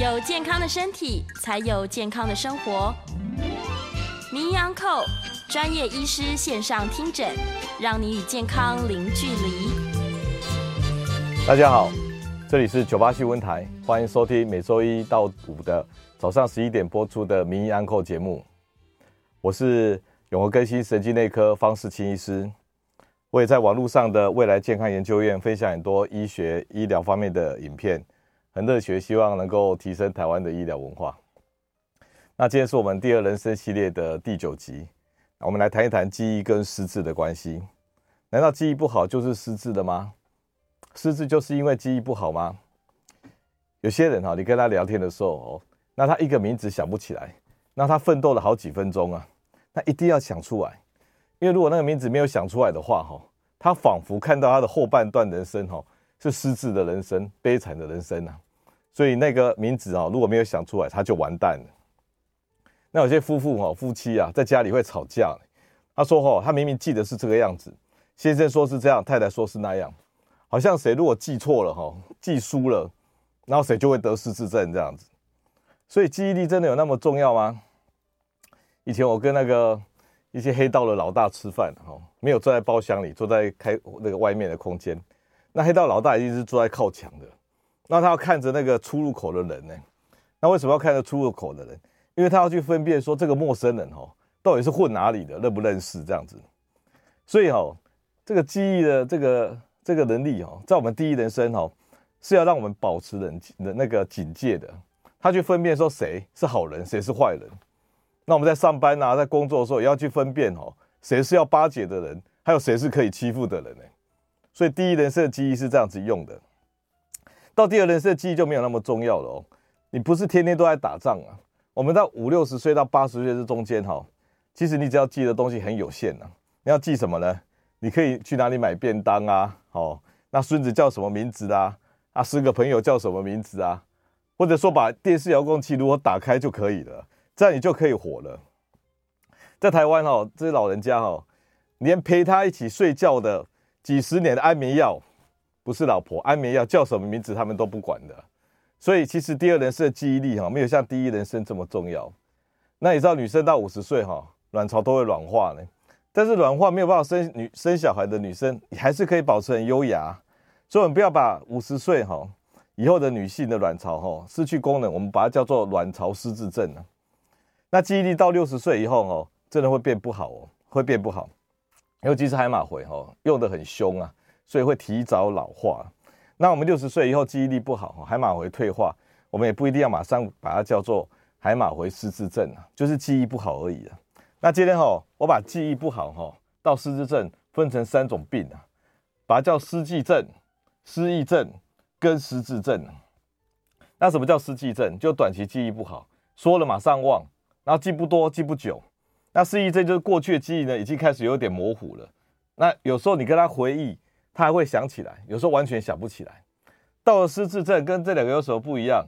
有健康的身体，才有健康的生活。名医安扣专业医师线上听诊，让你与健康零距离。大家好，这里是九八新闻台，欢迎收听每周一到五的早上十一点播出的名医安扣节目。我是永和更新神经内科方世清医师，我也在网络上的未来健康研究院分享很多医学医疗方面的影片。很热血，希望能够提升台湾的医疗文化。那今天是我们第二人生系列的第九集，我们来谈一谈记忆跟失智的关系。难道记忆不好就是失智的吗？失智就是因为记忆不好吗？有些人哈，你跟他聊天的时候哦，那他一个名字想不起来，那他奋斗了好几分钟啊，他一定要想出来，因为如果那个名字没有想出来的话哈，他仿佛看到他的后半段人生哈是失智的人生，悲惨的人生啊。所以那个名字啊，如果没有想出来，他就完蛋了。那有些夫妇哈，夫妻啊，在家里会吵架。他说哈，他明明记得是这个样子，先生说是这样，太太说是那样，好像谁如果记错了哈，记输了，然后谁就会得失智症这样子。所以记忆力真的有那么重要吗？以前我跟那个一些黑道的老大吃饭哈，没有坐在包厢里，坐在开那个外面的空间。那黑道老大一定是坐在靠墙的。那他要看着那个出入口的人呢？那为什么要看着出入口的人？因为他要去分辨说这个陌生人哦，到底是混哪里的，认不认识这样子。所以哦，这个记忆的这个这个能力哦，在我们第一人生哦，是要让我们保持冷的那个警戒的。他去分辨说谁是好人，谁是坏人。那我们在上班啊，在工作的时候也要去分辨哦，谁是要巴结的人，还有谁是可以欺负的人呢？所以第一人设的记忆是这样子用的。到第二人设的记忆就没有那么重要了哦，你不是天天都在打仗啊。我们到五六十岁到八十岁这中间哈，其实你只要记的东西很有限呐。你要记什么呢？你可以去哪里买便当啊？哦，那孙子叫什么名字啊？啊，十个朋友叫什么名字啊？或者说把电视遥控器如果打开就可以了，这样你就可以活了。在台湾哦，这些老人家哦，连陪他一起睡觉的几十年的安眠药。不是老婆，安眠药叫什么名字他们都不管的，所以其实第二人生的记忆力哈没有像第一人生这么重要。那你知道女生到五十岁哈，卵巢都会软化呢，但是软化没有办法生女生小孩的女生，还是可以保持很优雅。所以我们不要把五十岁哈以后的女性的卵巢哈失去功能，我们把它叫做卵巢失智症。那记忆力到六十岁以后哦，真的会变不好哦，会变不好，尤其是海马回哈用得很凶啊。所以会提早老化。那我们六十岁以后记忆力不好，海马回退化，我们也不一定要马上把它叫做海马回失智症啊，就是记忆不好而已啊。那今天哈，我把记忆不好哈到失智症分成三种病啊，把它叫失记症、失忆症跟失智症。那什么叫失记症？就短期记忆不好，说了马上忘，然后记不多、记不久。那失忆症就是过去的记忆呢，已经开始有点模糊了。那有时候你跟他回忆。他还会想起来，有时候完全想不起来。到了失智症，跟这两个有什么不一样？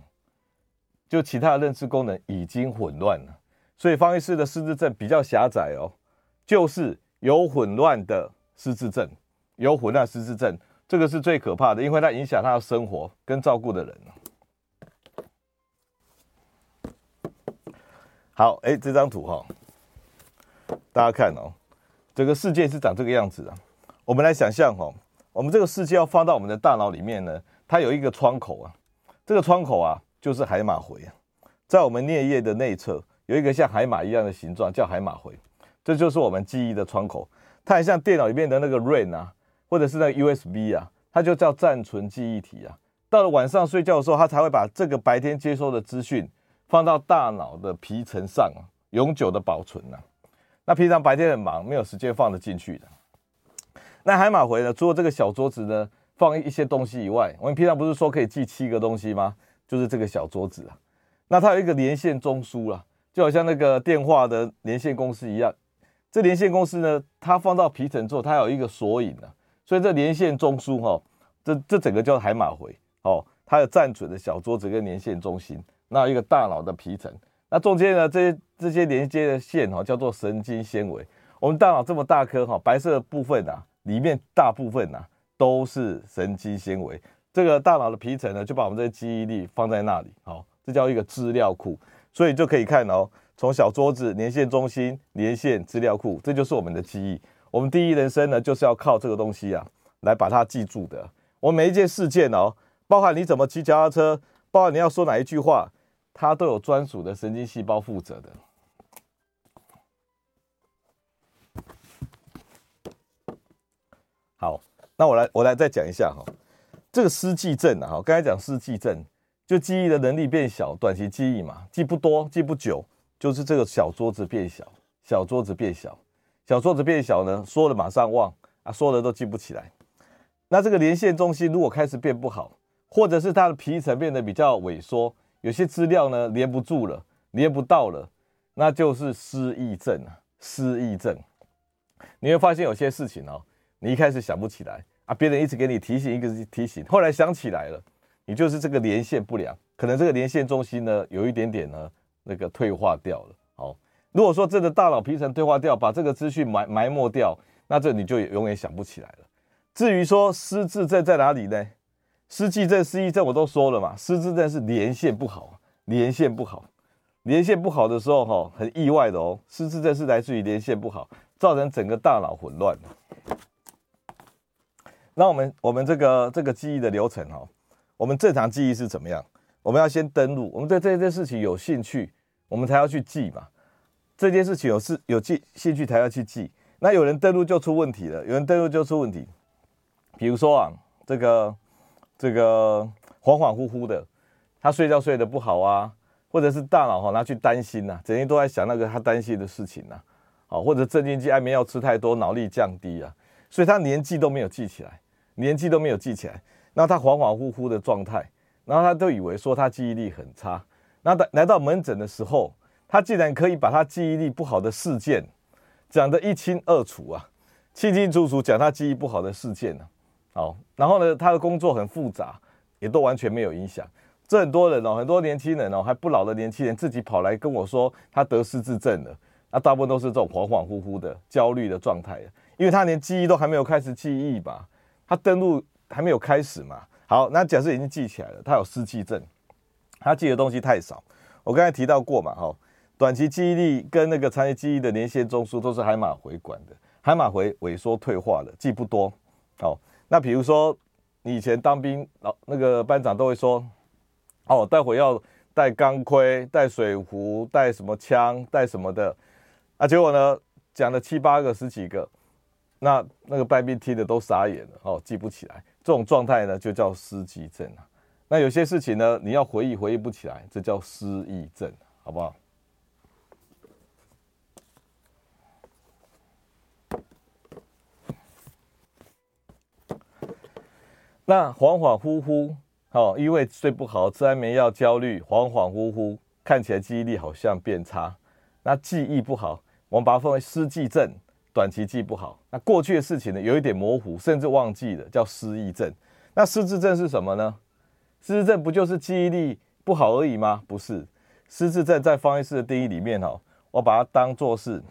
就其他的认知功能已经混乱了。所以方医师的失智症比较狭窄哦，就是有混乱的失智症，有混乱失智症，这个是最可怕的，因为它影响他的生活跟照顾的人。好，哎，这张图哈，大家看哦，这个世界是长这个样子的。我们来想象哦。我们这个世界要放到我们的大脑里面呢，它有一个窗口啊，这个窗口啊就是海马回啊，在我们颞叶的内侧有一个像海马一样的形状，叫海马回，这就是我们记忆的窗口。它很像电脑里面的那个 RAM 啊，或者是那个 USB 啊，它就叫暂存记忆体啊。到了晚上睡觉的时候，它才会把这个白天接收的资讯放到大脑的皮层上啊，永久的保存啊。那平常白天很忙，没有时间放得进去的。那海马回呢？除了这个小桌子呢，放一些东西以外，我们平常不是说可以记七个东西吗？就是这个小桌子啊。那它有一个连线中枢啦，就好像那个电话的连线公司一样。这连线公司呢，它放到皮层之后，它有一个索引啊。所以这连线中枢哈，这这整个叫海马回哦。它有暂存的小桌子跟连线中心，那有一个大脑的皮层。那中间呢，这些这些连接的线哈，叫做神经纤维。我们大脑这么大颗哈，白色的部分啊。里面大部分呐、啊、都是神经纤维，这个大脑的皮层呢就把我们这些记忆力放在那里，好这叫一个资料库。所以就可以看哦，从小桌子、连线中心、连线资料库，这就是我们的记忆。我们第一人生呢，就是要靠这个东西啊，来把它记住的。我们每一件事件哦，包含你怎么骑脚踏车，包含你要说哪一句话，它都有专属的神经细胞负责的。好，那我来我来再讲一下哈，这个失记症啊，哈，刚才讲失记症，就记忆的能力变小，短期记忆嘛，记不多，记不久，就是这个小桌子变小，小桌子变小。小桌子变小呢，说了马上忘啊，说了都记不起来。那这个连线中心如果开始变不好，或者是它的皮层变得比较萎缩，有些资料呢连不住了，连不到了，那就是失忆症啊，失忆症。你会发现有些事情哦，你一开始想不起来啊，别人一直给你提醒，一个提醒，后来想起来了，你就是这个连线不良，可能这个连线中心呢有一点点呢那个退化掉了。如果说真的大脑皮层退化掉，把这个资讯埋埋没掉，那这你就永远想不起来了。至于说失智症在哪里呢？失记症、失忆症我都说了嘛。失智症是连线不好，连线不好，连线不好的时候哈，很意外的哦。失智症是来自于连线不好，造成整个大脑混乱。那我们我们这个这个记忆的流程哈，我们正常记忆是怎么样？我们要先登录，我们对这件事情有兴趣，我们才要去记嘛。这件事情有事有记兴趣才要去记，那有人登录就出问题了，有人登录就出问题，比如说啊，这个这个恍恍惚惚的，他睡觉睡得不好啊，或者是大脑哈拿去担心呐、啊，整天都在想那个他担心的事情呐、啊，好，或者镇静剂安眠药吃太多，脑力降低啊，所以他年纪都没有记起来，年纪都没有记起来，那他恍恍惚惚的状态，然后他都以为说他记忆力很差，那来来到门诊的时候。他竟然可以把他记忆力不好的事件讲得一清二楚啊，清清楚楚讲他记忆不好的事件呢、啊，好，然后呢，他的工作很复杂，也都完全没有影响。这很多人哦，很多年轻人哦，还不老的年轻人自己跑来跟我说他得失智症了，那大部分都是这种恍恍惚惚的焦虑的状态，因为他连记忆都还没有开始记忆吧，他登录还没有开始嘛。好，那假设已经记起来了，他有失记症，他记的东西太少。我刚才提到过嘛，哈。短期记忆力跟那个长期记忆的连线中枢都是海马回管的，海马回萎缩退化了，记不多。好，那比如说你以前当兵，老那个班长都会说，哦，待会要带钢盔、带水壶、带什么枪、带什么的，啊，结果呢讲了七八个、十几个，那那个班兵听的都傻眼了，哦，记不起来。这种状态呢就叫失记症啊。那有些事情呢你要回忆回忆不起来，这叫失忆症，好不好？那恍恍惚惚，哦，因为睡不好，吃安眠药，焦虑，恍恍惚惚，看起来记忆力好像变差。那记忆不好，我们把它分为失记症，短期记不好。那过去的事情呢，有一点模糊，甚至忘记了，叫失忆症。那失智症是什么呢？失智症不就是记忆力不好而已吗？不是，失智症在方医师的定义里面，哈，我把它当作是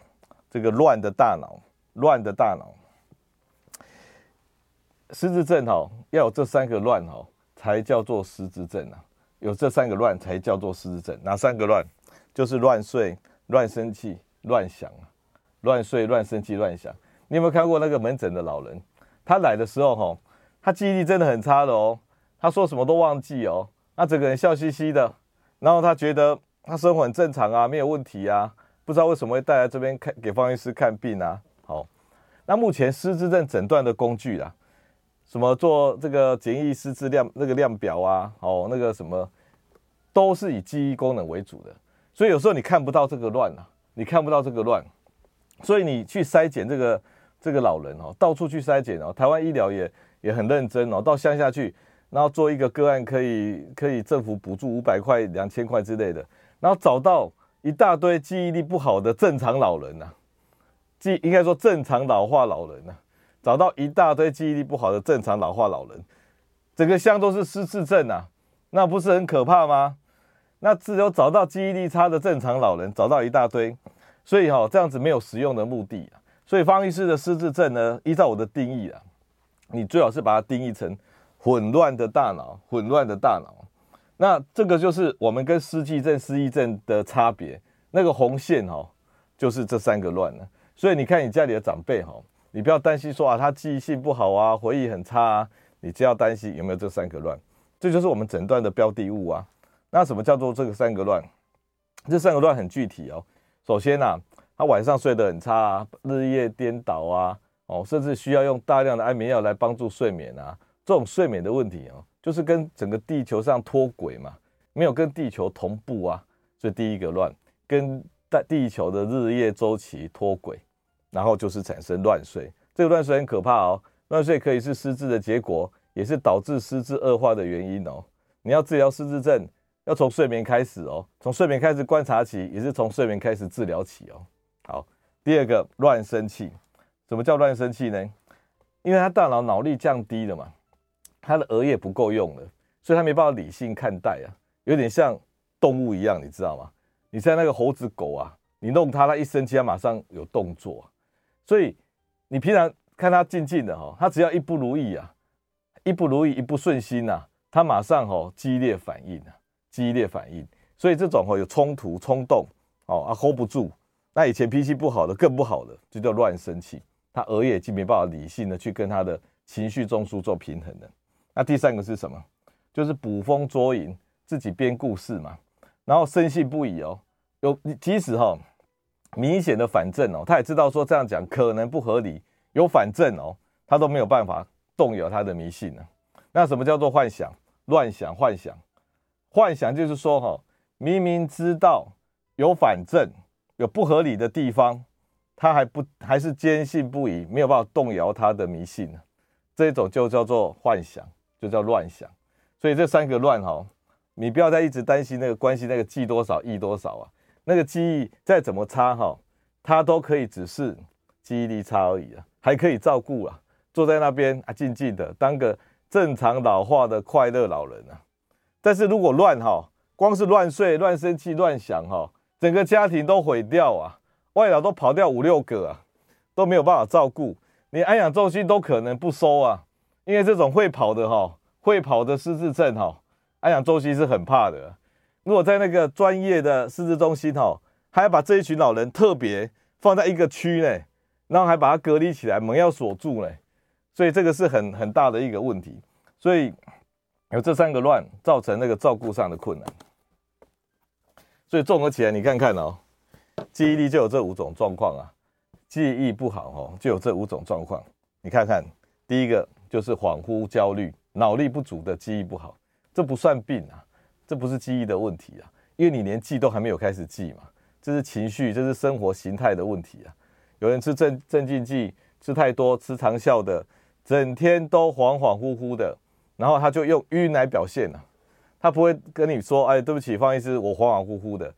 这个乱的大脑，乱的大脑。失智症哈，要有这三个乱哈，才叫做失智症啊。有这三个乱才叫做失智症。哪三个乱？就是乱睡、乱生气、乱想。乱睡、乱生气、乱想。你有没有看过那个门诊的老人？他来的时候哈，他记忆力真的很差的哦。他说什么都忘记哦。他整个人笑嘻嘻的，然后他觉得他生活很正常啊，没有问题啊。不知道为什么会带来这边看给方医师看病啊？好，那目前失智症诊断的工具啊。什么做这个简易失智量那个量表啊？哦，那个什么，都是以记忆功能为主的。所以有时候你看不到这个乱啊，你看不到这个乱，所以你去筛检这个这个老人哦，到处去筛检哦。台湾医疗也也很认真哦，到乡下去，然后做一个个案，可以可以政府补助五百块、两千块之类的，然后找到一大堆记忆力不好的正常老人呐、啊，记应该说正常老化老人呐、啊。找到一大堆记忆力不好的正常老化老人，整个乡都是失智症啊，那不是很可怕吗？那只有找到记忆力差的正常老人，找到一大堆，所以哈这样子没有实用的目的。所以方医师的失智症呢，依照我的定义啊，你最好是把它定义成混乱的大脑，混乱的大脑。那这个就是我们跟失记症、失忆症的差别。那个红线哦，就是这三个乱了。所以你看你家里的长辈哈，你不要担心说啊，他记忆性不好啊，回忆很差啊，你只要担心有没有这三个乱。这就是我们诊断的标的物啊。那什么叫做这个三个乱？这三个乱很具体哦。首先啊，他晚上睡得很差啊，日夜颠倒啊，哦，甚至需要用大量的安眠药来帮助睡眠啊。这种睡眠的问题哦。就是跟整个地球上脱轨嘛，没有跟地球同步啊，所以第一个乱，跟大地球的日夜周期脱轨，然后就是产生乱睡。这个乱睡很可怕哦，乱睡可以是失智的结果，也是导致失智恶化的原因哦。你要治疗失智症，要从睡眠开始哦，从睡眠开始观察起，也是从睡眠开始治疗起哦。好，第二个乱生气，什么叫乱生气呢？因为他大脑脑力降低了嘛。他的额叶不够用了，所以他没办法理性看待啊，有点像动物一样，你知道吗？你像那个猴子狗啊，你弄它，它一生气，它马上有动作。所以你平常看他静静的哈，他只要一不如意啊，一不如意，一不顺心呐，他马上吼激烈反应啊，激烈反应。所以这种吼有冲突、冲动哦啊 hold 不住。那以前脾气不好的更不好的，就叫乱生气。他额叶已经没办法理性的去跟他的情绪中枢做平衡了。那第三个是什么？就是捕风捉影，自己编故事嘛，然后深信不疑哦。有你即使哈明显的反证哦，他也知道说这样讲可能不合理，有反证哦，他都没有办法动摇他的迷信呢。那什么叫做幻想、乱想、幻想？幻想就是说哈，明明知道有反证、有不合理的地方，他还不还是坚信不疑，没有办法动摇他的迷信呢。这种就叫做幻想。就叫乱想，所以这三个乱哈，你不要再一直担心那个关系，那个记多少忆多少啊，那个记忆再怎么差哈，它都可以只是记忆力差而已啊，还可以照顾啊，坐在那边啊，静静的当个正常老化的快乐老人啊。但是如果乱哈，光是乱睡、乱生气、乱想哈，整个家庭都毁掉啊，外老都跑掉五六个啊，都没有办法照顾，连安养中心都可能不收啊。因为这种会跑的哈，会跑的失智症哈，安养中心是很怕的。如果在那个专业的失智中心哈，还要把这一群老人特别放在一个区内，然后还把它隔离起来，门要锁住嘞，所以这个是很很大的一个问题。所以有这三个乱，造成那个照顾上的困难。所以综合起来，你看看哦，记忆力就有这五种状况啊，记忆不好哦，就有这五种状况。你看看第一个。就是恍惚、焦虑、脑力不足的记忆不好，这不算病啊，这不是记忆的问题啊，因为你连记都还没有开始记嘛，这是情绪，这是生活形态的问题啊。有人吃镇镇静剂吃太多，吃长效的，整天都恍恍惚惚的，然后他就用晕来表现啊，他不会跟你说，哎，对不起，方医师，我恍恍惚惚的，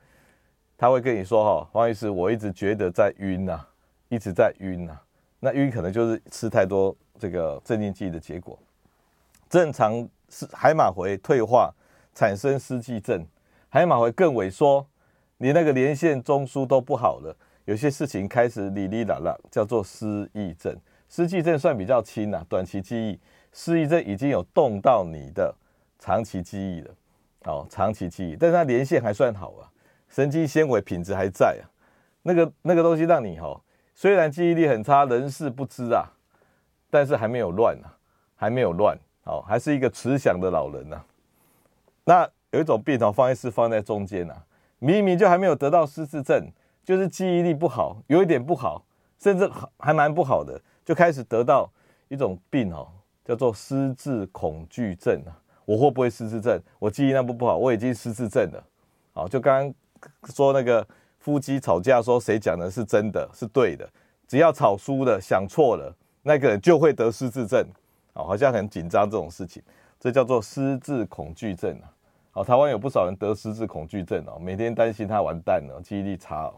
他会跟你说，哈，方医师，我一直觉得在晕呐，一直在晕呐，那晕可能就是吃太多。这个镇静剂的结果，正常是海马回退化，产生失记症，海马会更萎缩，你那个连线中枢都不好了，有些事情开始哩哩啦啦，叫做失忆症。失记症算比较轻呐，短期记忆；失忆症已经有动到你的长期记忆了，哦，长期记忆，但是它连线还算好啊，神经纤维品质还在啊，那个那个东西让你哈，虽然记忆力很差，人事不知啊。但是还没有乱、啊，还没有乱，好，还是一个慈祥的老人呐、啊。那有一种病哦，方医师放在中间呢、明明就还没有得到失智症，就是记忆力不好，有一点不好，甚至还蛮不好的，就开始得到一种病哦，叫做失智恐惧症啊。我会不会失智症？我记忆那不不好，我已经失智症了。好，就刚刚说那个夫妻吵架，说谁讲的是真的，是对的，只要吵输了，想错了。那个人就会得失智症，啊，好像很紧张这种事情，这叫做失智恐惧症啊。好，台湾有不少人得失智恐惧症哦，每天担心他完蛋了，记忆力差哦。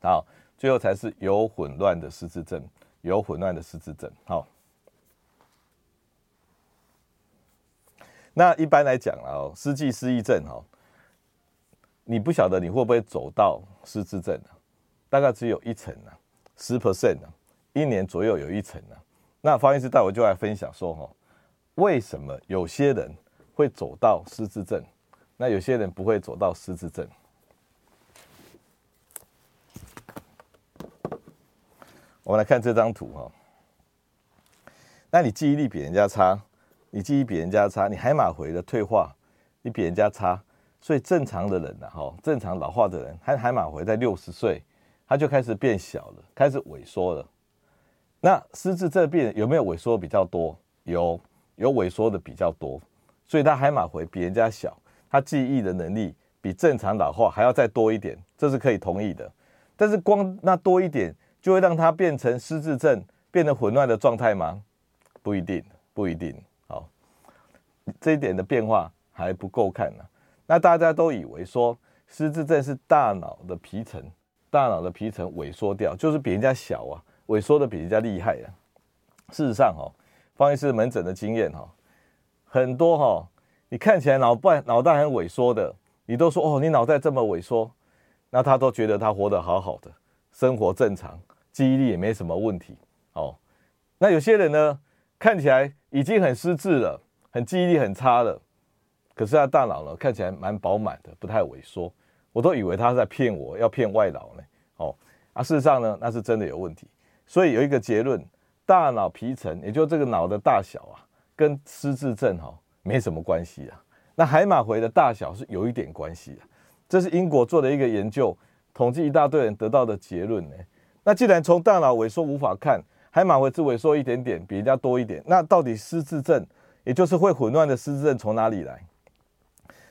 好，最后才是有混乱的失智症，有混乱的失智症。好，那一般来讲啊，失记失忆症哈，你不晓得你会不会走到失智症啊？大概只有一层啊，十 percent 啊。一年左右有一层、啊，那方医师带我就来分享说哈，为什么有些人会走到失智症，那有些人不会走到失智症。我们来看这张图哈，那你记忆力比人家差，你记忆比人家差，你海马回的退化，你比人家差，所以正常的人呢，哈，正常老化的人，他海马回在六十岁，他就开始变小了，开始萎缩了。那失智症病人有没有萎缩比较多？有，有萎缩的比较多，所以他海马回比人家小，他记忆的能力比正常老化还要再多一点，这是可以同意的。但是光那多一点。就会让它变成失智症，变得混乱的状态吗？不一定，不一定。好，这一点的变化还不够看呢。那大家都以为说失智症是大脑的皮层，大脑的皮层萎缩掉，就是比人家小啊，萎缩的比人家厉害啊。事实上，哦，方医师门诊的经验，哈，很多哈，你看起来脑袋脑袋很萎缩的，你都说哦，你脑袋这么萎缩，那他都觉得他活得好好的，生活正常。记忆力也没什么问题哦。那有些人呢，看起来已经很失智了，很记忆力很差了，可是他大脑呢，看起来蛮饱满的，不太萎缩。我都以为他在骗我，要骗外劳呢。哦，啊，事实上呢，那是真的有问题。所以有一个结论：大脑皮层，也就这个脑的大小啊，跟失智症哈没什么关系啊。那海马回的大小是有一点关系的。这是英国做的一个研究，统计一大堆人得到的结论呢。那既然从大脑萎缩无法看，海马回只萎缩一点点，比人家多一点，那到底失智症，也就是会混乱的失智症从哪里来？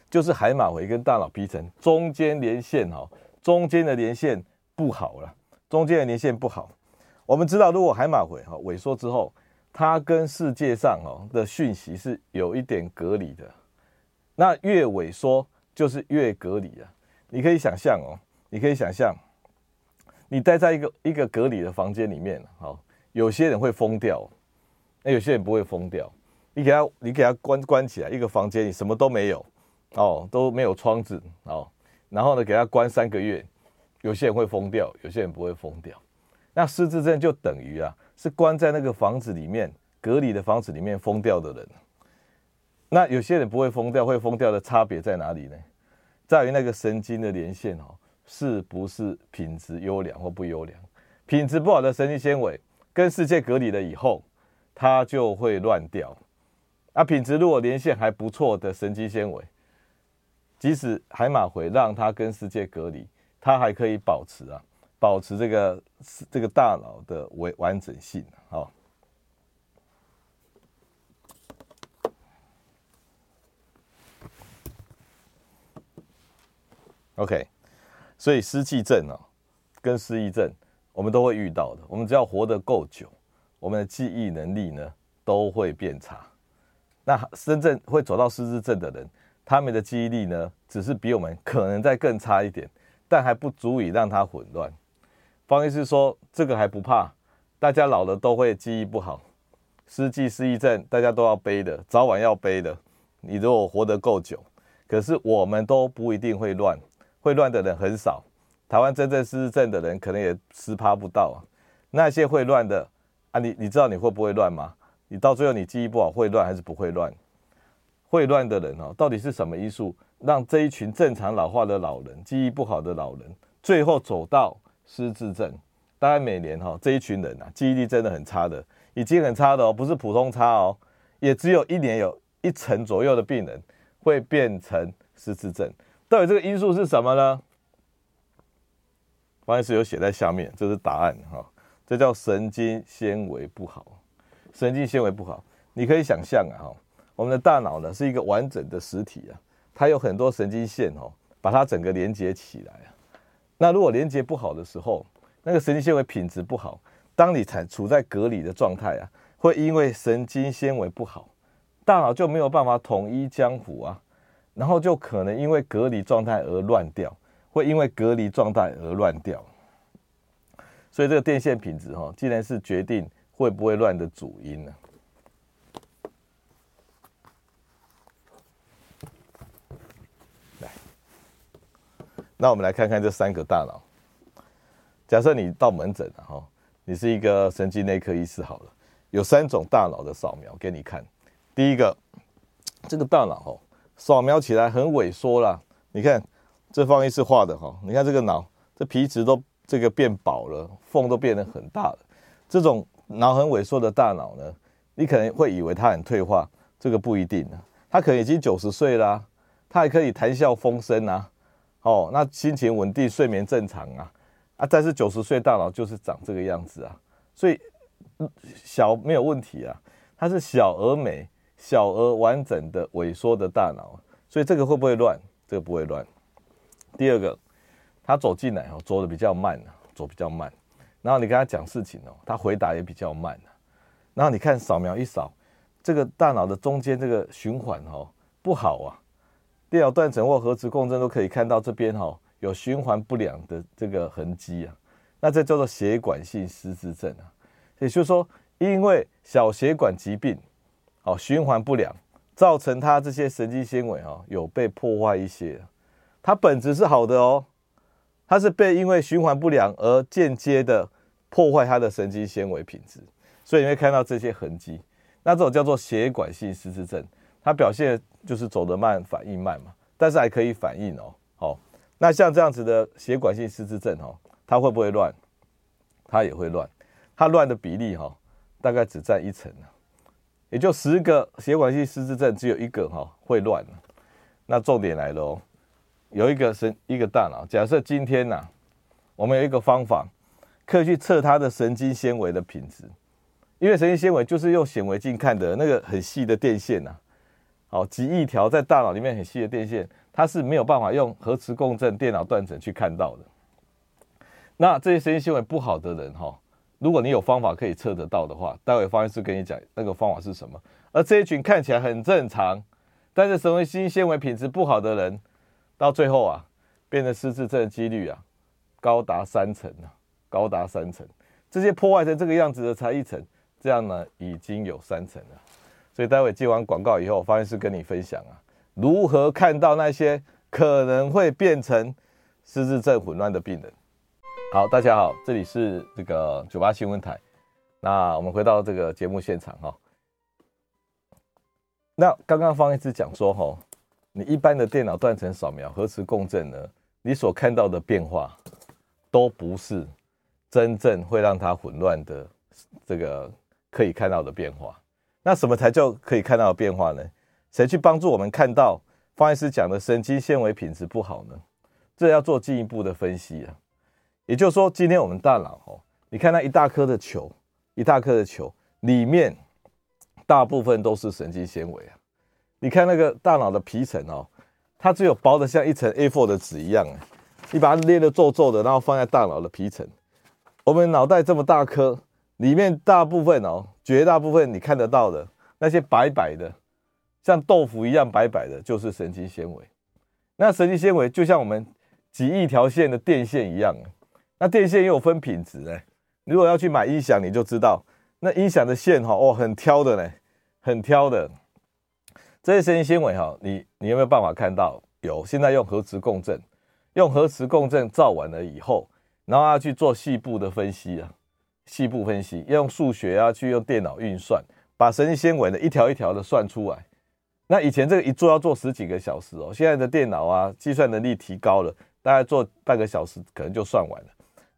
就是海马回跟大脑皮层中间连线哈，中间的连线不好了，中间的连线不好。我们知道，如果海马回哈萎缩之后，它跟世界上哦的讯息是有一点隔离的，那越萎缩就是越隔离啊。你可以想象哦，你可以想象。你待在一个一个隔离的房间里面，好，有些人会疯掉，那有些人不会疯掉。你给他，你给他关关起来，一个房间里什么都没有，哦，都没有窗子，哦，然后呢，给他关三个月，有些人会疯掉，有些人不会疯掉。那失智症就等于啊，是关在那个房子里面，隔离的房子里面疯掉的人。那有些人不会疯掉，会疯掉的差别在哪里呢？在于那个神经的连线，哦。是不是品质优良或不优良？品质不好的神经纤维跟世界隔离了以后，它就会乱掉。啊，品质如果连线还不错的神经纤维，即使海马回让它跟世界隔离，它还可以保持啊，保持这个这个大脑的完完整性。好，OK。所以失记症啊，跟失忆症，我们都会遇到的。我们只要活得够久，我们的记忆能力呢都会变差。那真正会走到失智症的人，他们的记忆力呢，只是比我们可能再更差一点，但还不足以让他混乱。方医师说，这个还不怕，大家老了都会记忆不好，失记、失忆症，大家都要背的，早晚要背的。你如果活得够久，可是我们都不一定会乱。会乱的人很少，台湾真正失智症的人可能也十趴不到。那些会乱的啊，你你知道你会不会乱吗？你到最后你记忆不好会乱还是不会乱？会乱的人哦，到底是什么因素让这一群正常老化的老人、记忆不好的老人，最后走到失智症？大概每年哈这一群人啊，记忆力真的很差的，已经很差的哦，不是普通差哦，也只有一年有一成左右的病人会变成失智症。到底这个因素是什么呢？方医师有写在下面，这是答案哈。这叫神经纤维不好，神经纤维不好，你可以想象啊哈，我们的大脑呢是一个完整的实体啊，它有很多神经线哦，把它整个连接起来啊。那如果连接不好的时候，那个神经纤维品质不好，当你才处在隔离的状态啊，会因为神经纤维不好，大脑就没有办法统一江湖啊。然后就可能因为隔离状态而乱掉，会因为隔离状态而乱掉，所以这个电线品质哈，既然是决定会不会乱的主因呢。那我们来看看这三个大脑。假设你到门诊了哈，你是一个神经内科医师好了，有三种大脑的扫描给你看。第一个，这个大脑哦。扫描起来很萎缩啦。你看这方医师画的哈，你看这个脑，这皮质都这个变薄了，缝都变得很大了。这种脑很萎缩的大脑呢，你可能会以为他很退化，这个不一定啊。他可能已经九十岁啦，他还可以谈笑风生啊，哦，那心情稳定，睡眠正常啊，啊，但是九十岁大脑就是长这个样子啊，所以小没有问题啊，它是小而美、小而完整的萎缩的大脑，所以这个会不会乱？这个不会乱。第二个，他走进来哦，走的比较慢啊，走比较慢。然后你跟他讲事情哦，他回答也比较慢。然后你看扫描一扫，这个大脑的中间这个循环哦不好啊，电脑断层或核磁共振都可以看到这边哈有循环不良的这个痕迹啊。那这叫做血管性失智症啊。也就是说，因为小血管疾病哦循环不良，造成它这些神经纤维哈有被破坏一些，它本质是好的哦，它是被因为循环不良而间接的。破坏它的神经纤维品质，所以你会看到这些痕迹。那这种叫做血管性失智症，它表现就是走得慢，反应慢嘛，但是还可以反应哦。好，那像这样子的血管性失智症哦，它会不会乱？它也会乱，它乱的比例哈，大概只占一成，也就十个血管性失智症只有一个哈会乱。那重点来了哦，有一个神一个大脑，假设今天呐，我们有一个方法。可以去测它的神经纤维的品质，因为神经纤维就是用显微镜看的那个很细的电线呐，好几亿条在大脑里面很细的电线，它是没有办法用核磁共振、电脑断层去看到的。那这些神经纤维不好的人哈，如果你有方法可以测得到的话，待会方医师跟你讲那个方法是什么。而这一群看起来很正常，但是神经纤维品质不好的人，到最后啊，变成失智症的几率啊，高达三成啊。高达三成，这些破坏成这个样子的才一成，这样呢已经有三成了。所以待会接完广告以后，方医师跟你分享啊，如何看到那些可能会变成失智症混乱的病人。好，大家好，这里是这个九八新闻台。那我们回到这个节目现场哈。那刚刚方医师讲说哈，你一般的电脑断层扫描、核磁共振呢，你所看到的变化都不是。真正会让它混乱的这个可以看到的变化，那什么才叫可以看到的变化呢？谁去帮助我们看到方医师讲的神经纤维品质不好呢？这要做进一步的分析啊。也就是说，今天我们大脑哦，你看那一大颗的球，一大颗的球里面大部分都是神经纤维啊。你看那个大脑的皮层哦，它只有薄的像一层 A4 的纸一样，你把它捏得皱皱的，然后放在大脑的皮层。我们脑袋这么大颗，里面大部分哦，绝大部分你看得到的那些白白的，像豆腐一样白白的，就是神经纤维。那神经纤维就像我们几亿条线的电线一样，那电线又分品质哎。如果要去买音响，你就知道那音响的线哈哦，很挑的嘞，很挑的。这些神经纤维哈，你你有没有办法看到？有，现在用核磁共振，用核磁共振照完了以后。然后要去做细部的分析啊，细部分析要用数学啊，去用电脑运算，把神经纤维的一条一条的算出来。那以前这个一做要做十几个小时哦，现在的电脑啊，计算能力提高了，大概做半个小时可能就算完了。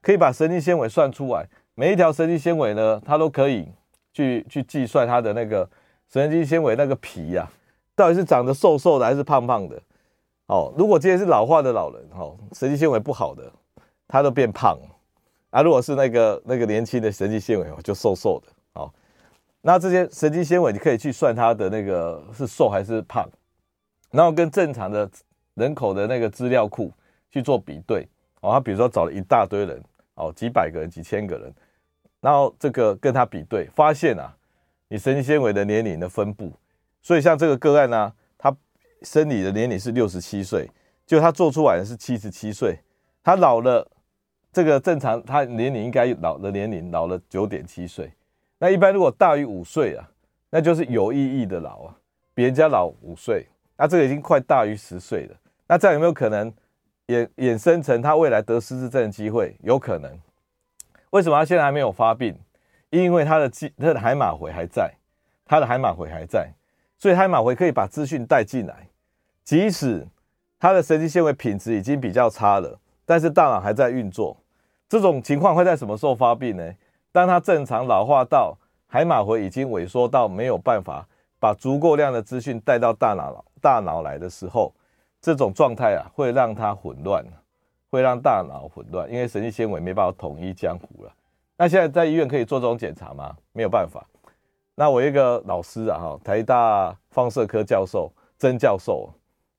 可以把神经纤维算出来，每一条神经纤维呢，它都可以去去计算它的那个神经纤维那个皮呀、啊，到底是长得瘦瘦的还是胖胖的。哦，如果今天是老化的老人，哦，神经纤维不好的。它都变胖啊！如果是那个那个年轻的神经纤维，就瘦瘦的。好，那这些神经纤维你可以去算它的那个是瘦还是胖，然后跟正常的人口的那个资料库去做比对。哦，他比如说找了一大堆人，哦，几百个人、几千个人，然后这个跟他比对，发现啊，你神经纤维的年龄的分布，所以像这个个案呢、他生理的年龄是六十七岁，就他做出来的是七十七岁，他老了。这个正常，他年龄应该老的年龄老了九点七岁。那一般如果大于五岁啊，那就是有意义的老啊，比人家老五岁。那这个已经快大于十岁了。那这样有没有可能衍衍生成他未来得失智症的机会？有可能。为什么他现在还没有发病？因为他的记他的海马回还在，他的海马回还在，所以海马回可以把资讯带进来。即使他的神经纤维品质已经比较差了，但是大脑还在运作。这种情况会在什么时候发病呢？当它正常老化到海马回已经萎缩到没有办法把足够量的资讯带到大脑大脑来的时候，这种状态啊会让它混乱，会让大脑混乱，因为神经纤维没办法统一江湖了。那现在在医院可以做这种检查吗？没有办法。那我一个老师啊，哈，台大放射科教授曾教授，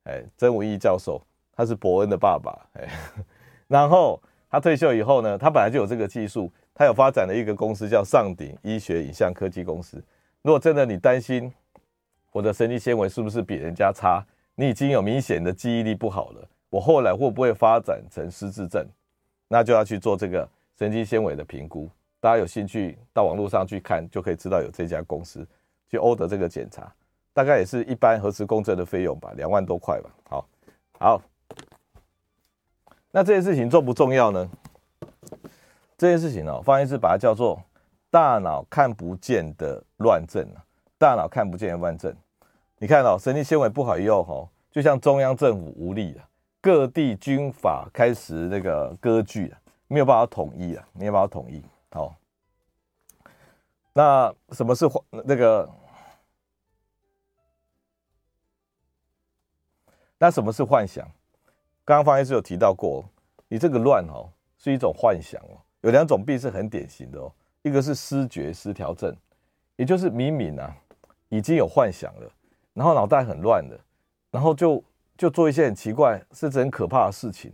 哎，曾文义教授，他是伯恩的爸爸，哎，然后他退休以后呢，他本来就有这个技术，他有发展了一个公司叫上鼎医学影像科技公司。如果真的你担心我的神经纤维是不是比人家差，你已经有明显的记忆力不好了，我后来会不会发展成失智症？那就要去做这个神经纤维的评估。大家有兴趣到网络上去看，就可以知道有这家公司去欧德这个检查，大概也是一般核磁共振的费用吧，两万多块吧。好，好，那这件事情重不重要呢？这件事情哦，方医师把它叫做大脑看不见的乱症啊，大脑看不见的乱症。你看哦，神经纤维不好以后哦，就像中央政府无力了，各地军阀开始那个割据啊，没有办法统一啊，没有办法统一。好，那什么是那个？那什么是幻想？刚刚方医师有提到过，你这个乱哦，是一种幻想哦。有两种病是很典型的哦，一个是失觉失调症，也就是明明啊已经有幻想了，然后脑袋很乱的，然后就就做一些很奇怪甚至很可怕的事情，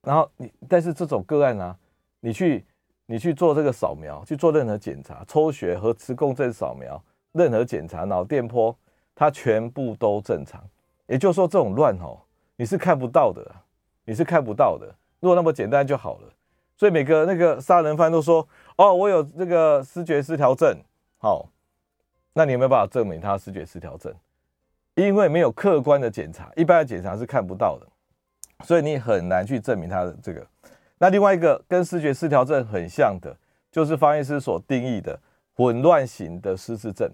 然后你但是这种个案啊，你去。你去做这个扫描，去做任何检查，抽血、核磁共振扫描，任何检查，脑电波，它全部都正常。也就是说，这种乱哦，你是看不到的，你是看不到的。如果那么简单就好了。所以每个那个杀人犯都说：“哦，我有这个视觉失调症。”好，那你有没有办法证明他视觉失调症？因为没有客观的检查，一般的检查是看不到的，所以你很难去证明他的这个。那另外一个跟视觉失调症很像的，就是方医师所定义的混乱型的失智症。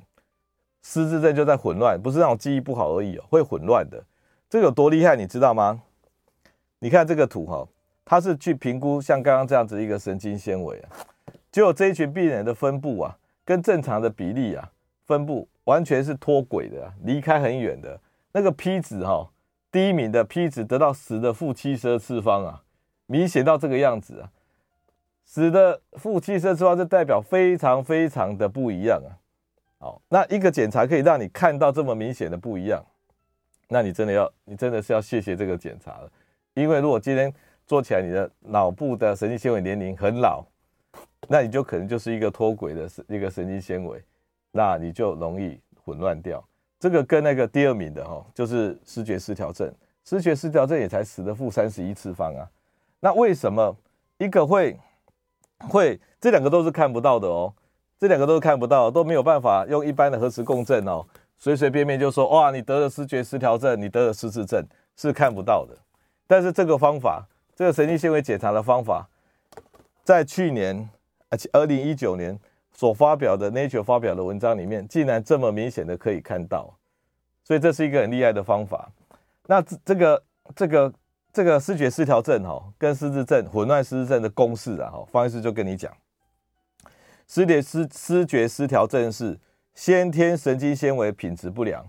失智症就在混乱，不是那种记忆不好而已哦，会混乱的。这有多厉害，你知道吗？你看这个图哈，它是去评估像刚刚这样子一个神经纤维啊，结果这一群病人的分布啊，跟正常的比例啊，分布完全是脱轨的，离开很远的。那个 P 值哈，第一名的 P 值得到十的负七十二次方啊。明显到这个样子啊，十的负七十二次方，就代表非常非常的不一样啊。好，那一个检查可以让你看到这么明显的不一样，那你真的要，你真的是要谢谢这个检查了。因为如果今天做起来，你的脑部的神经纤维年龄很老，那你就可能就是一个脱轨的一个神经纤维，那你就容易混乱掉。这个跟那个第二名的哈，就是视觉失调症，视觉失调症也才十的负三十一次方啊。那为什么一个会会这两个都是看不到的哦？这两个都是看不到，都没有办法用一般的核磁共振哦，随随便便就说哇，你得了思觉失调症，你得了失智症，是看不到的。但是这个方法，这个神经纤维检查的方法，在去年而且二零一九年所发表的 Nature 发表的文章里面，竟然这么明显的可以看到，所以这是一个很厉害的方法。那这这个这个。这个视觉失调症哈，跟失智症、混乱失智症的公式啊，哈，方医师就跟你讲，思觉失失觉失调症是先天神经纤维品质不良，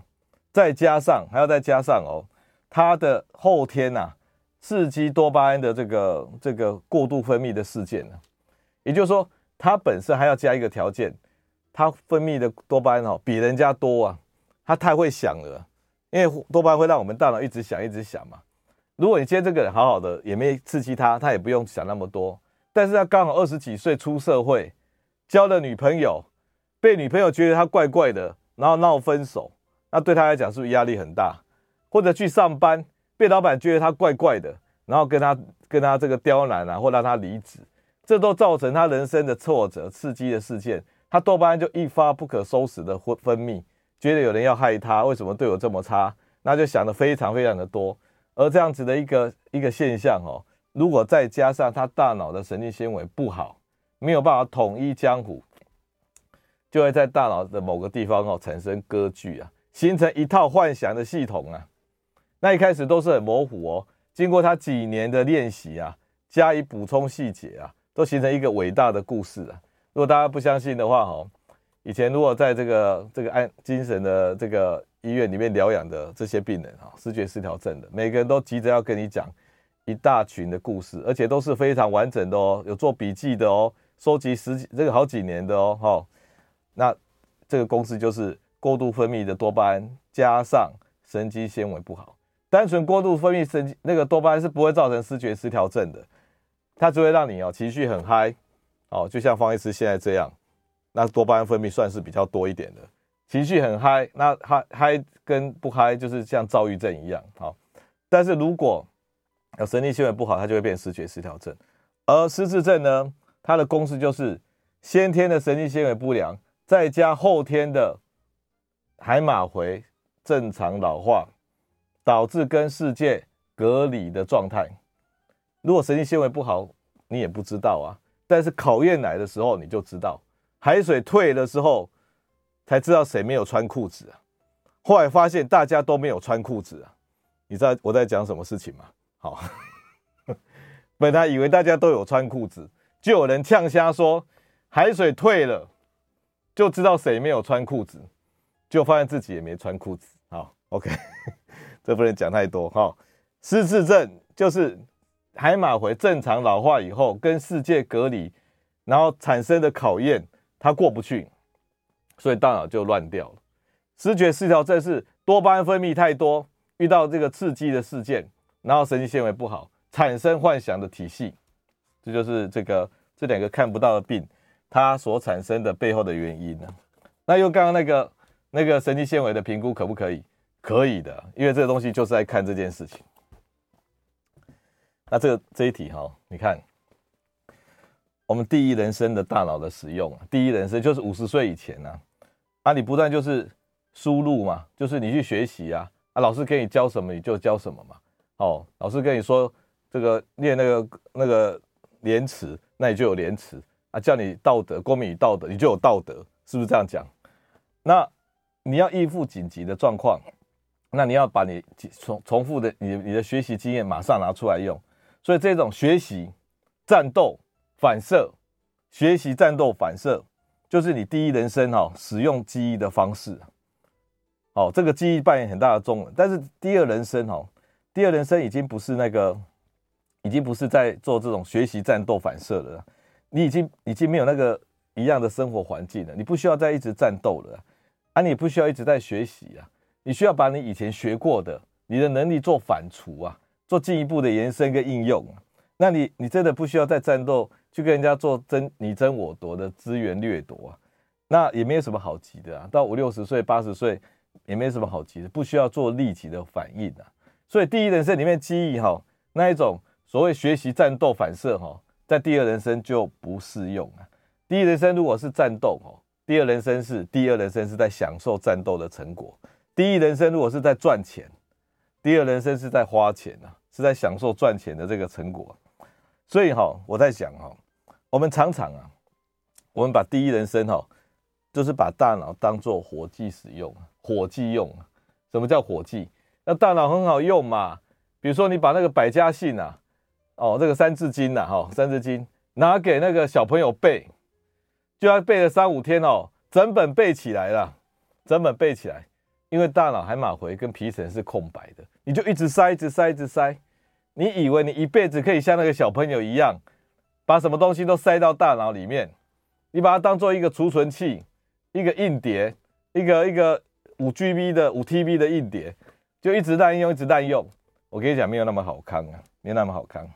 再加上还要再加上哦，它的后天呐、啊，刺激多巴胺的这个这个过度分泌的事件呢，也就是说，它本身还要加一个条件，它分泌的多巴胺哦比人家多啊，它太会想了，因为多巴胺会让我们大脑一直想一直想嘛。如果你今天这个人好好的，也没刺激他，他也不用想那么多。但是他刚好二十几岁出社会，交了女朋友，被女朋友觉得他怪怪的，然后闹分手，那对他来讲是不是压力很大？或者去上班，被老板觉得他怪怪的，然后跟他跟他这个刁难啊，或让他离职，这都造成他人生的挫折、刺激的事件，他多巴胺就一发不可收拾的分分泌，觉得有人要害他，为什么对我这么差？那就想得非常非常的多。而这样子的一个一个现象哦，如果再加上他大脑的神经纤维不好，没有办法统一江湖，就会在大脑的某个地方哦产生割据啊，形成一套幻想的系统啊。那一开始都是很模糊哦，经过他几年的练习啊，加以补充细节啊，都形成一个伟大的故事啊。如果大家不相信的话，哦，以前如果在这个这个安精神的这个医院里面疗养的这些病人啊，思觉失调症的，每个人都急着要跟你讲一大群的故事，而且都是非常完整的哦，有做笔记的哦，收集十几这个好几年的哦，哈，那这个公式就是过度分泌的多巴胺加上神经纤维不好，单纯过度分泌神经那个多巴胺是不会造成视觉失调症的，它只会让你哦情绪很嗨。哦，就像方医师现在这样，那多巴胺分泌算是比较多一点的，情绪很嗨，那嗨嗨跟不嗨就是像躁郁症一样。好，但是如果有神经纤维不好，它就会变视觉失调症。而失智症呢，它的公式就是先天的神经纤维不良，再加后天的海马回正常老化，导致跟世界隔离的状态。如果神经纤维不好，你也不知道啊。但是考验来的时候，你就知道海水退的时候，才知道谁没有穿裤子啊。后来发现大家都没有穿裤子啊。你知道我在讲什么事情吗？好，本来以为大家都有穿裤子，就有人呛瞎说海水退了，就知道谁没有穿裤子，就发现自己也没穿裤子。好，OK，这不能讲太多。哈，失智症就是。海马回正常老化以后，跟世界隔离，然后产生的考验，它过不去，所以大脑就乱掉了。视觉失调症是多巴胺分泌太多，遇到这个刺激的事件，然后神经纤维不好，产生幻想的体系，这就是这个这两个看不到的病，它所产生的背后的原因呢。那用刚刚那个那个神经纤维的评估可不可以？可以的，因为这个东西就是在看这件事情。那这个这一题哈、你看，我们第一人生的大脑的使用，第一人生就是五十岁以前啊，啊，你不断就是输入嘛，就是你去学习啊，啊，老师给你教什么你就教什么嘛，哦，老师跟你说这个念那个那个连词，那你就有连词啊，叫你道德公民与道德，你就有道德，是不是这样讲？那你要应付紧急的状况，那你要把你重重复的你你的学习经验马上拿出来用。所以这种学习、战斗、反射、学习、战斗、反射，就是你第一人生哈使用记忆的方式。哦，这个记忆扮演很大的作用。但是第二人生哈，第二人生已经不是那个，已经不是在做这种学习、战斗、反射了。你已经已经没有那个一样的生活环境了，你不需要再一直战斗了啊，你不需要一直在学习啊，你需要把你以前学过的你的能力做反刍啊。做进一步的延伸跟应用，那你你真的不需要再战斗，去跟人家做争你争我夺的资源掠夺啊，那也没有什么好急的啊。到五六十岁、八十岁也没什么好急的，不需要做立即的反应啊。所以第一人生里面记忆哈，那一种所谓学习战斗反射哈，在第二人生就不适用啊。第一人生如果是战斗哦，第二人生是第二人生是在享受战斗的成果。第一人生如果是在赚钱，第二人生是在花钱啊。是在享受赚钱的这个成果，所以哈，我在想哈，我们常常啊，我们把第一人生哈，就是把大脑当做火计使用，火计用。什么叫火计？那大脑很好用嘛，比如说你把那个百家姓啊，哦，这个三字经呐，哈，三字经拿给那个小朋友背，就要背了三五天哦，整本背起来了，整本背起来。因为大脑海马回跟皮层是空白的，你就一直塞，一直塞，一直塞。你以为你一辈子可以像那个小朋友一样，把什么东西都塞到大脑里面？你把它当做一个储存器，一个硬碟，一个一个五 GB 的五 TB 的硬碟，就一直滥用，一直滥用。我跟你讲，没有那么好康啊，没那么好康。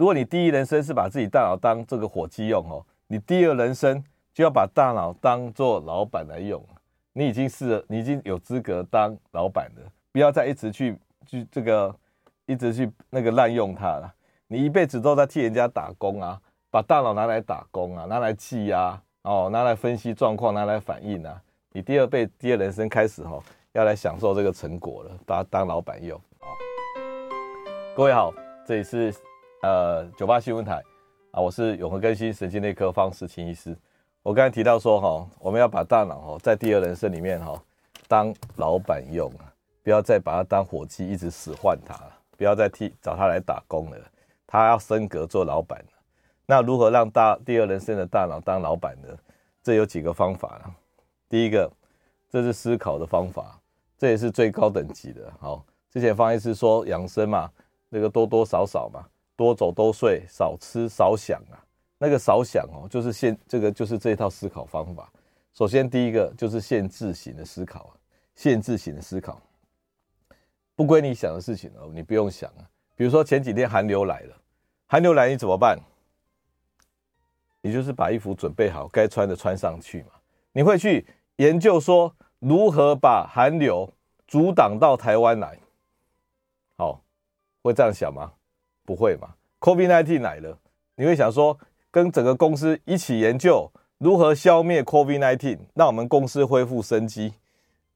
如果你第一人生是把自己大脑当这个火机用哦，你第二人生就要把大脑当做老板来用。你已经是，你已经有资格当老板了，不要再一直去去这个，一直去那个滥用它了。你一辈子都在替人家打工啊，把大脑拿来打工啊，拿来记啊，哦，拿来分析状况，拿来反应啊。你第二辈第二人生开始哈、要来享受这个成果了，把它当老板用啊。各位好，这里是呃九八新闻台啊，我是永和更新神经内科方世清医师。我刚才提到说哈，我们要把大脑哈在第二人生里面哈当老板用啊，不要再把它当伙计，一直使唤他，不要再替找他来打工了。他要升格做老板。那如何让大第二人生的大脑当老板呢？这有几个方法。第一个，这是思考的方法，这也是最高等级的。好，之前方医师说养生嘛，那个多多少少嘛，多走多睡，少吃少想啊。那个少想哦，就是限这个就是这一套思考方法。首先第一个就是限制型的思考啊，限制型的思考，不归你想的事情哦，你不用想啊。比如说前几天寒流来了。寒流来你怎么办？你就是把衣服准备好，该穿的穿上去嘛。你会去研究说如何把寒流阻挡到台湾来？好，会这样想吗？不会嘛。COVID-19 来了，你会想说跟整个公司一起研究如何消灭 COVID-19，让我们公司恢复生机？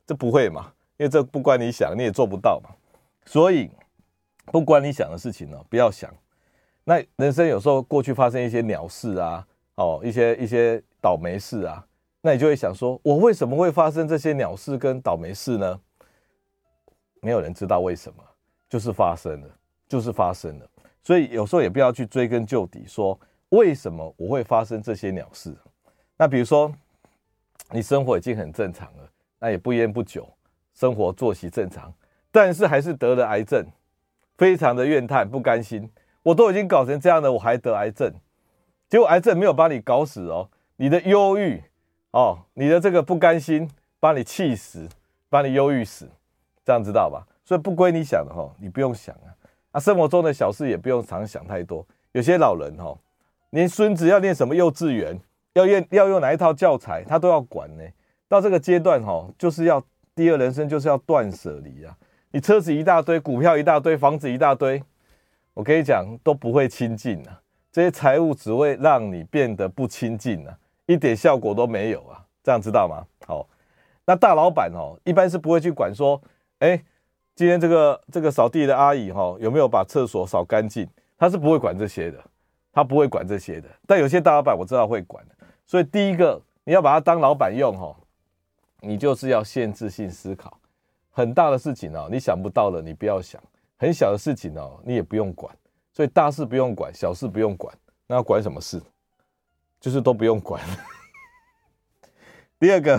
这不会嘛，因为这不关你想，你也做不到嘛。所以不关你想的事情呢，不要想。那人生有时候过去发生一些鸟事啊，哦，一些一些倒霉事啊，那你就会想说，我为什么会发生这些鸟事跟倒霉事呢？没有人知道为什么，就是发生了，就是发生了。所以有时候也不要去追根究底，说为什么我会发生这些鸟事。那比如说，你生活已经很正常了，那也不烟不酒，生活作息正常，但是还是得了癌症，非常的怨叹不甘心。我都已经搞成这样了，我还得癌症，结果癌症没有把你搞死哦，你的忧郁哦，你的这个不甘心把你气死，把你忧郁死，这样知道吧？所以不归你想的哈，你不用想啊，啊，生活中的小事也不用常想太多。有些老人哦，连孙子要念什么幼稚园，要用要用哪一套教材，他都要管呢。到这个阶段哦，就是要第二人生，就是要断舍离啊。你车子一大堆，股票一大堆，房子一大堆。我跟你讲，都不会亲近啊，这些财物只会让你变得不亲近啊，一点效果都没有啊，这样知道吗？好，那大老板哦，一般是不会去管说，哎，今天这个这个扫地的阿姨哈，有没有把厕所扫干净？她是不会管这些的，她不会管这些的。但有些大老板我知道会管，所以第一个你要把他当老板用哈，你就是要限制性思考，很大的事情哦，你想不到的你不要想。很小的事情哦，你也不用管，所以大事不用管，小事不用管，那要管什么事？就是都不用管。第二个，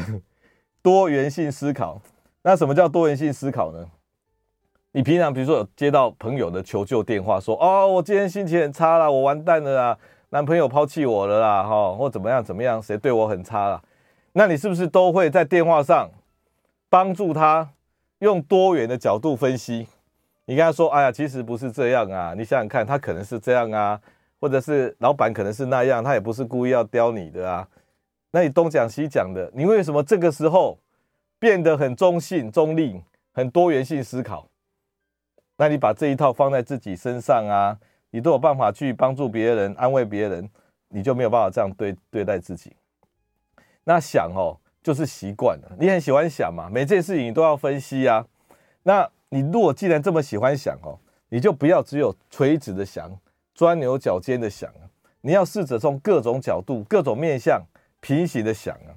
多元性思考。那什么叫多元性思考呢？你平常比如说有接到朋友的求救电话，说哦，我今天心情很差啦，我完蛋了啦，男朋友抛弃我了啦，哈，或怎么样怎么样，谁对我很差啦？那你是不是都会在电话上帮助他用多元的角度分析？你跟他说：“哎呀，其实不是这样啊！你想想看，他可能是这样啊，或者是老板可能是那样，他也不是故意要刁你的啊。那你东讲西讲的，你为什么这个时候变得很中性、中立、很多元性思考？那你把这一套放在自己身上啊，你都有办法去帮助别人、安慰别人，你就没有办法这样对对待自己。那想哦，就是习惯了，你很喜欢想嘛，每件事情你都要分析啊，那。”你如果既然这么喜欢想哦，你就不要只有垂直的想，钻牛角尖的想，你要试着从各种角度、各种面向平行的想啊。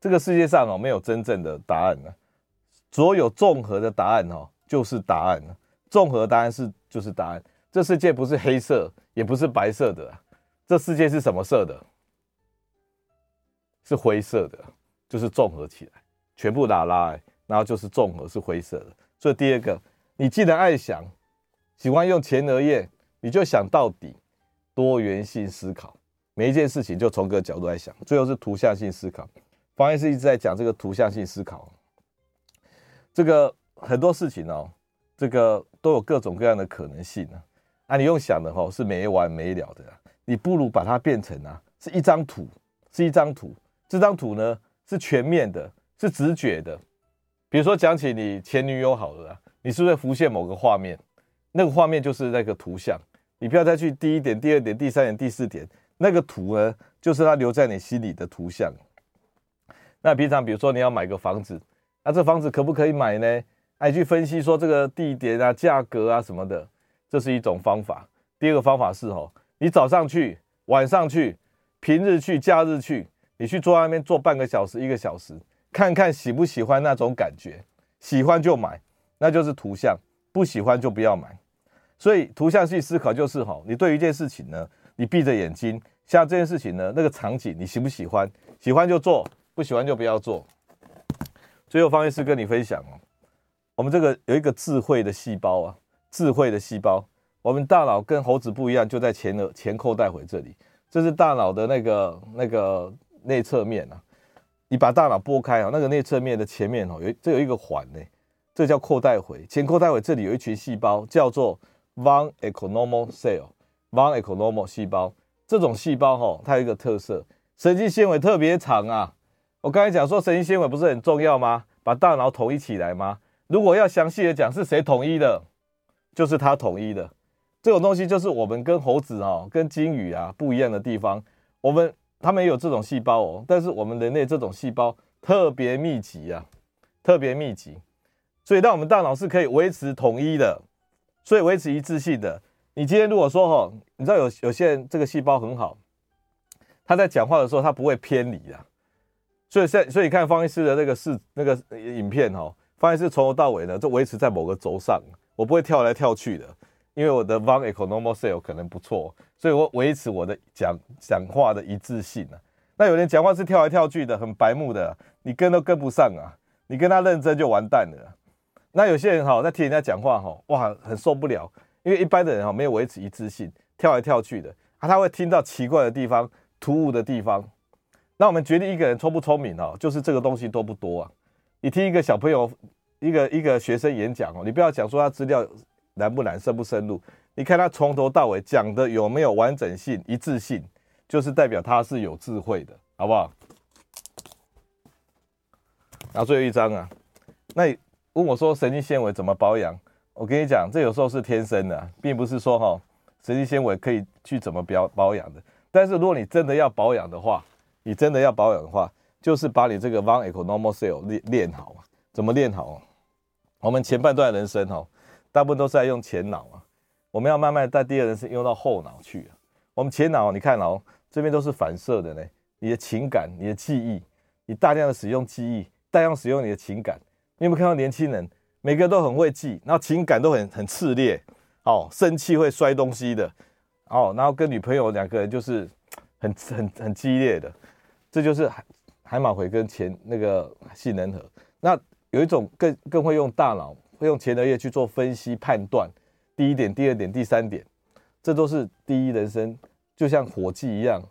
这个世界上哦，没有真正的答案啊，所有综合的答案哦，就是答案啊。综合答案是就是答案。这世界不是黑色，也不是白色的，这世界是什么色的？是灰色的，就是综合起来，全部打拉，然后就是综合是灰色的。所以第二个，你既然爱想，喜欢用前额叶，你就想到底，多元性思考，每一件事情就从各个角度来想。最后是图像性思考，方医师一直在讲这个图像性思考。这个很多事情哦，这个都有各种各样的可能性啊。啊，你用想的话是没完没了的，你不如把它变成啊，是一张图，是一张图。这张图呢是全面的，是直觉的。比如说讲起你前女友好了啦，你是不是浮现某个画面？那个画面就是那个图像，你不要再去第一点、第二点、第三点、第四点，那个图呢，就是它留在你心里的图像。那平常比如说你要买个房子，那这房子可不可以买呢？还，去分析说这个地点啊、价格啊什么的，这是一种方法。第二个方法是哦，你早上去、晚上去、平日去、假日去，你去坐在那边坐半个小时、一个小时。看看喜不喜欢那种感觉，喜欢就买，那就是图像，不喜欢就不要买。所以图像去思考就是哦，你对一件事情呢，你闭着眼睛，像这件事情呢，那个场景你喜不喜欢？喜欢就做，不喜欢就不要做。最后方医师跟你分享哦，我们这个有一个智慧的细胞啊，智慧的细胞，我们大脑跟猴子不一样，就在前额前扣带回这里，这是大脑的那个那个内侧面啊。你把大脑拨开啊，那个内侧面的前面哦，有这有一个环呢，这叫扣带回，前扣带回这里有一群细胞叫做。Von Economo cell，Von Economo 细胞，这种细胞哈，它有一个特色，神经纤维特别长啊。我刚才讲说神经纤维不是很重要吗？把大脑统一起来吗？如果要详细的讲，是谁统一的？就是他统一的。这种东西就是我们跟猴子哈、跟鲸鱼啊不一样的地方。我们他们也有这种细胞哦，但是我们人类这种细胞特别密集啊，特别密集，所以让我们大脑是可以维持统一的。所以维持一致性的，你今天如果说哈，你知道有有些人这个细胞很好，他在讲话的时候他不会偏离的，所以现所以看方医师的那个视那个影片哈，方医师从头到尾呢就维持在某个轴上，我不会跳来跳去的，因为我的 von Economo cell 可能不错，所以我维持我的讲讲话的一致性啊。那有人讲话是跳来跳去的，很白目的，你跟都跟不上啊，你跟他认真就完蛋了。那有些人哈在听人家讲话哈，哇，很受不了，因为一般的人哈没有维持一致性，跳来跳去的啊，他会听到奇怪的地方、突兀的地方。那我们决定一个人聪不聪明哈，就是这个东西多不多啊？你听一个小朋友、一个一个学生演讲哦，你不要讲说他资料难不难、深不深入，你看他从头到尾讲的有没有完整性、一致性，就是代表他是有智慧的，好不好？然后最后一张啊，那。问我说神经纤维怎么保养？我跟你讲，这有时候是天生的，并不是说哈神经纤维可以去怎么保保养的。但是如果你真的要保养的话，你真的要保养的话，就是把你这个 von Economo cell 练练好。怎么练好？我们前半段人生哈，大部分都是在用前脑啊，我们要慢慢在第二人生用到后脑去。我们前脑你看哦，这边都是反射的呢，你的情感、你的记忆，你大量的使用记忆，大量使用你的情感。你有没有看到年轻人，每个都很会记，然后情感都很很炽烈，哦，生气会摔东西的，哦，然后跟女朋友两个人就是很很很激烈的，这就是海马回跟前那个杏仁核。那有一种更更会用大脑，会用前额叶去做分析判断，第一点、第二点、第三点，这都是第一人生，就像火计一样，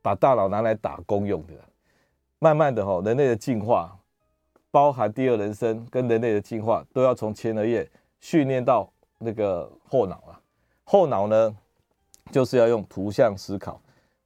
把大脑拿来打工用的。慢慢的哈，人类的进化。包含第二人生跟人类的进化，都要从前额叶训练到那个后脑啊。后脑呢，就是要用图像思考。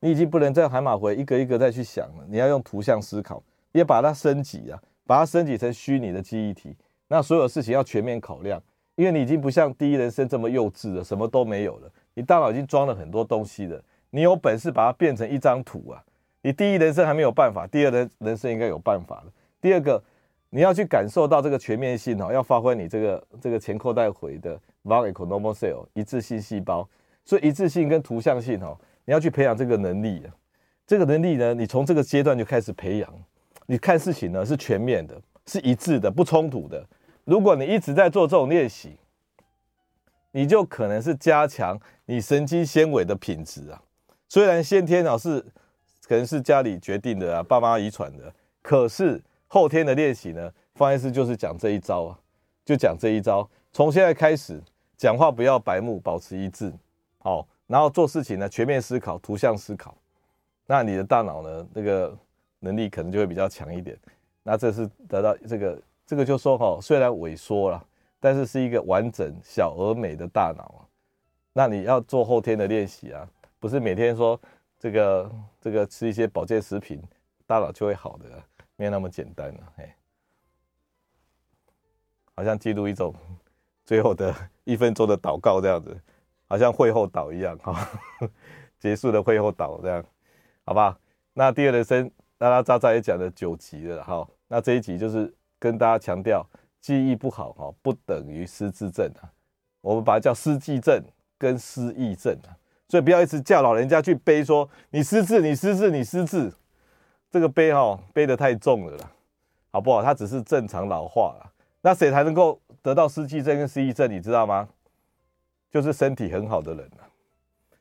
你已经不能再海马回一个一个再去想了，你要用图像思考，也把它升级啊，把它升级成虚拟的记忆体。那所有事情要全面考量，因为你已经不像第一人生这么幼稚了，什么都没有了。你大脑已经装了很多东西了，你有本事把它变成一张图啊。你第一人生还没有办法，第二人人生应该有办法了。第二个。你要去感受到这个全面性哦，要发挥你这个这个前扣带回的 von Economo cell 一致性细胞，所以一致性跟图像性哦，你要去培养这个能力。这个能力呢，你从这个阶段就开始培养。你看事情呢是全面的，是一致的，不冲突的。如果你一直在做这种练习，你就可能是加强你神经纤维的品质啊。虽然先天啊是可能是家里决定的啊，爸妈遗传的，可是。后天的练习呢，方医师就是讲这一招啊，就讲这一招。从现在开始，讲话不要白目，保持一致，好，然后做事情呢，全面思考，图像思考，那你的大脑呢，那个能力可能就会比较强一点。那这是得到这个，这个就说哈，虽然萎缩了，但是是一个完整小而美的大脑啊。那你要做后天的练习啊，不是每天说这个这个吃一些保健食品，大脑就会好的。没有那么简单了，嘿，好像记录一种最后的一分钟的祷告这样子，好像会后祷一样哈，结束的会后祷这样，好吧？那第二人生，拉拉杂杂也讲了九集了哈，那这一集就是跟大家强调，记忆不好哈，不等于失智症啊，我们把它叫失记症跟失忆症，所以不要一直叫老人家去背说你失智，你失智，你失智。这个背哈背得太重了啦，好不好？它只是正常老化了。那谁才能够得到失智症跟失忆症，你知道吗？就是身体很好的人啊，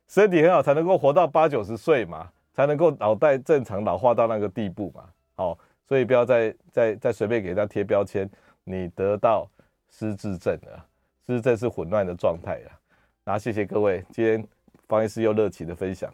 身体很好才能够活到八九十岁嘛，才能够脑袋正常老化到那个地步嘛。好，所以不要再再再随便给他贴标签，你得到失智症了，失智症是混乱的状态啊。那谢谢各位，今天方医师又热情的分享。